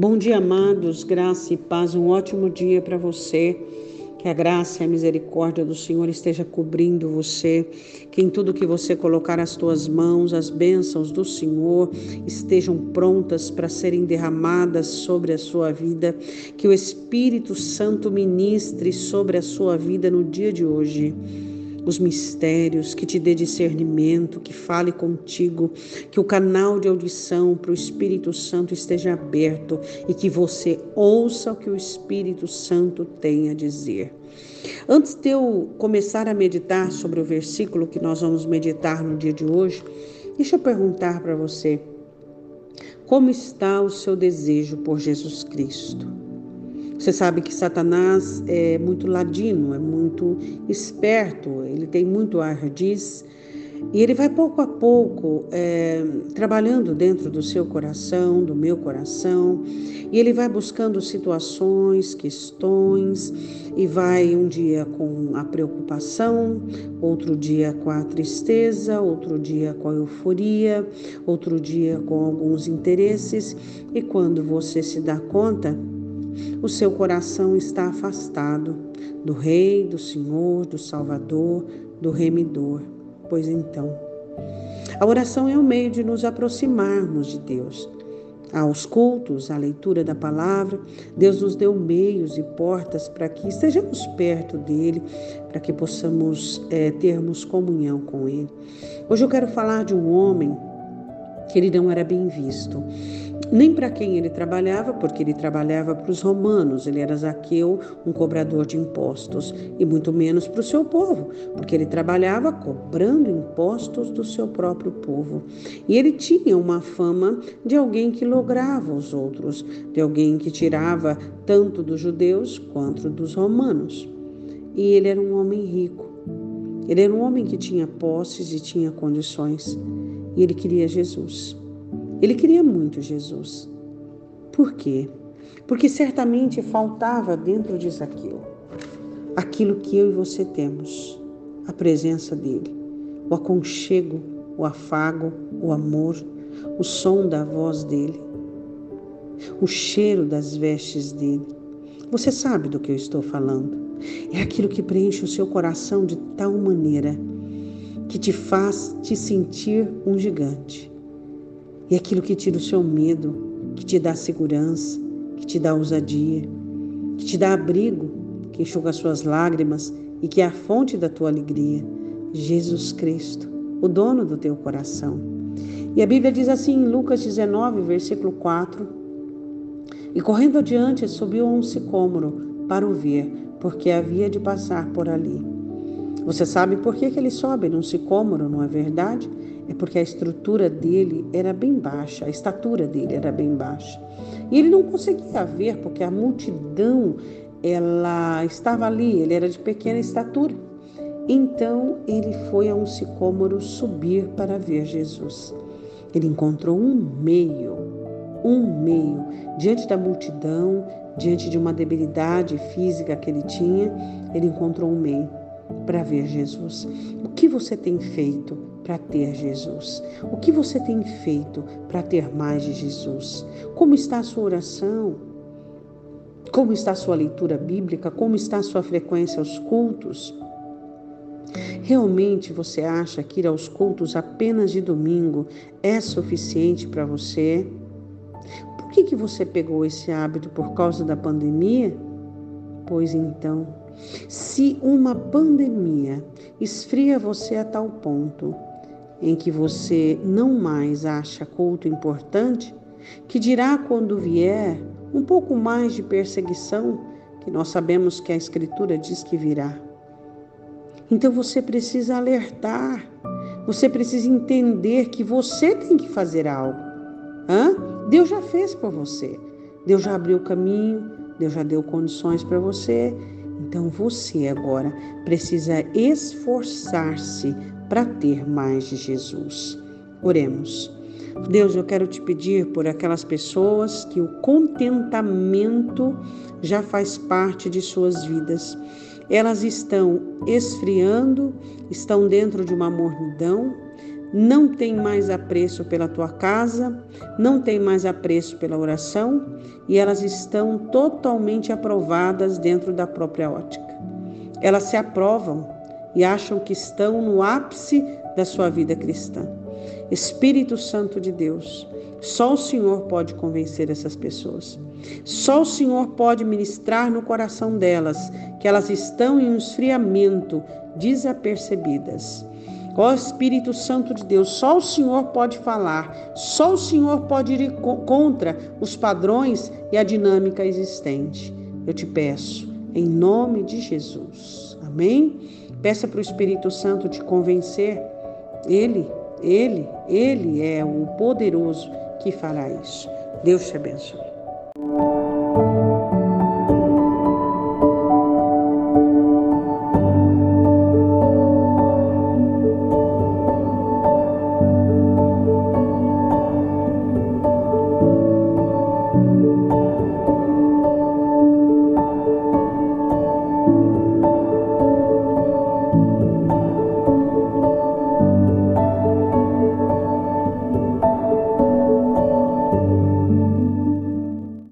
Bom dia, amados, graça e paz, um ótimo dia para você. Que a graça e a misericórdia do Senhor esteja cobrindo você, que em tudo que você colocar as tuas mãos, as bênçãos do Senhor estejam prontas para serem derramadas sobre a sua vida, que o Espírito Santo ministre sobre a sua vida no dia de hoje os mistérios, que te dê discernimento, que fale contigo, que o canal de audição para o Espírito Santo esteja aberto e que você ouça o que o Espírito Santo tem a dizer. Antes de eu começar a meditar sobre o versículo que nós vamos meditar no dia de hoje, deixa eu perguntar para você: como está o seu desejo por Jesus Cristo? Você sabe que Satanás é muito ladino, é muito esperto, ele tem muito ardiz e ele vai pouco a pouco é, trabalhando dentro do seu coração, do meu coração, e ele vai buscando situações, questões, e vai um dia com a preocupação, outro dia com a tristeza, outro dia com a euforia, outro dia com alguns interesses, e quando você se dá conta, o seu coração está afastado do Rei, do Senhor, do Salvador, do Remidor. Pois então, a oração é o meio de nos aproximarmos de Deus. Aos cultos, à leitura da palavra, Deus nos deu meios e portas para que estejamos perto dele, para que possamos é, termos comunhão com ele. Hoje eu quero falar de um homem que ele não era bem visto nem para quem ele trabalhava, porque ele trabalhava para os romanos, ele era Zaqueu, um cobrador de impostos, e muito menos para o seu povo, porque ele trabalhava cobrando impostos do seu próprio povo. E ele tinha uma fama de alguém que lograva os outros, de alguém que tirava tanto dos judeus quanto dos romanos. E ele era um homem rico. Ele era um homem que tinha posses e tinha condições. E ele queria Jesus. Ele queria muito Jesus. Por quê? Porque certamente faltava dentro de Zaqueu aquilo que eu e você temos: a presença dele, o aconchego, o afago, o amor, o som da voz dele, o cheiro das vestes dele. Você sabe do que eu estou falando. É aquilo que preenche o seu coração de tal maneira que te faz te sentir um gigante e aquilo que tira o seu medo, que te dá segurança, que te dá ousadia, que te dá abrigo, que enxuga as suas lágrimas e que é a fonte da tua alegria. Jesus Cristo, o dono do teu coração. E a Bíblia diz assim em Lucas 19, versículo 4: E correndo adiante, subiu a um sicômoro para o ver, porque havia de passar por ali. Você sabe por que, que ele sobe num sicômoro, não é verdade? É porque a estrutura dele era bem baixa, a estatura dele era bem baixa. E ele não conseguia ver porque a multidão ela estava ali, ele era de pequena estatura. Então ele foi a um sicômoro subir para ver Jesus. Ele encontrou um meio, um meio, diante da multidão, diante de uma debilidade física que ele tinha, ele encontrou um meio para ver Jesus. O que você tem feito para ter Jesus? O que você tem feito para ter mais de Jesus? Como está a sua oração? Como está a sua leitura bíblica? Como está a sua frequência aos cultos? Realmente você acha que ir aos cultos apenas de domingo é suficiente para você? Por que, que você pegou esse hábito por causa da pandemia? Pois então, se uma pandemia esfria você a tal ponto em que você não mais acha culto importante, que dirá quando vier um pouco mais de perseguição, que nós sabemos que a Escritura diz que virá. Então você precisa alertar, você precisa entender que você tem que fazer algo. Hã? Deus já fez por você, Deus já abriu o caminho, Deus já deu condições para você então você agora precisa esforçar-se para ter mais de Jesus. Oremos. Deus, eu quero te pedir por aquelas pessoas que o contentamento já faz parte de suas vidas. Elas estão esfriando, estão dentro de uma mornidão, não tem mais apreço pela tua casa, não tem mais apreço pela oração e elas estão totalmente aprovadas dentro da própria ótica. Elas se aprovam e acham que estão no ápice da sua vida cristã. Espírito Santo de Deus, só o Senhor pode convencer essas pessoas. Só o Senhor pode ministrar no coração delas que elas estão em um esfriamento, desapercebidas. Ó Espírito Santo de Deus, só o Senhor pode falar, só o Senhor pode ir contra os padrões e a dinâmica existente. Eu te peço, em nome de Jesus. Amém? Peça para o Espírito Santo te convencer. Ele, ele, ele é o poderoso que fará isso. Deus te abençoe.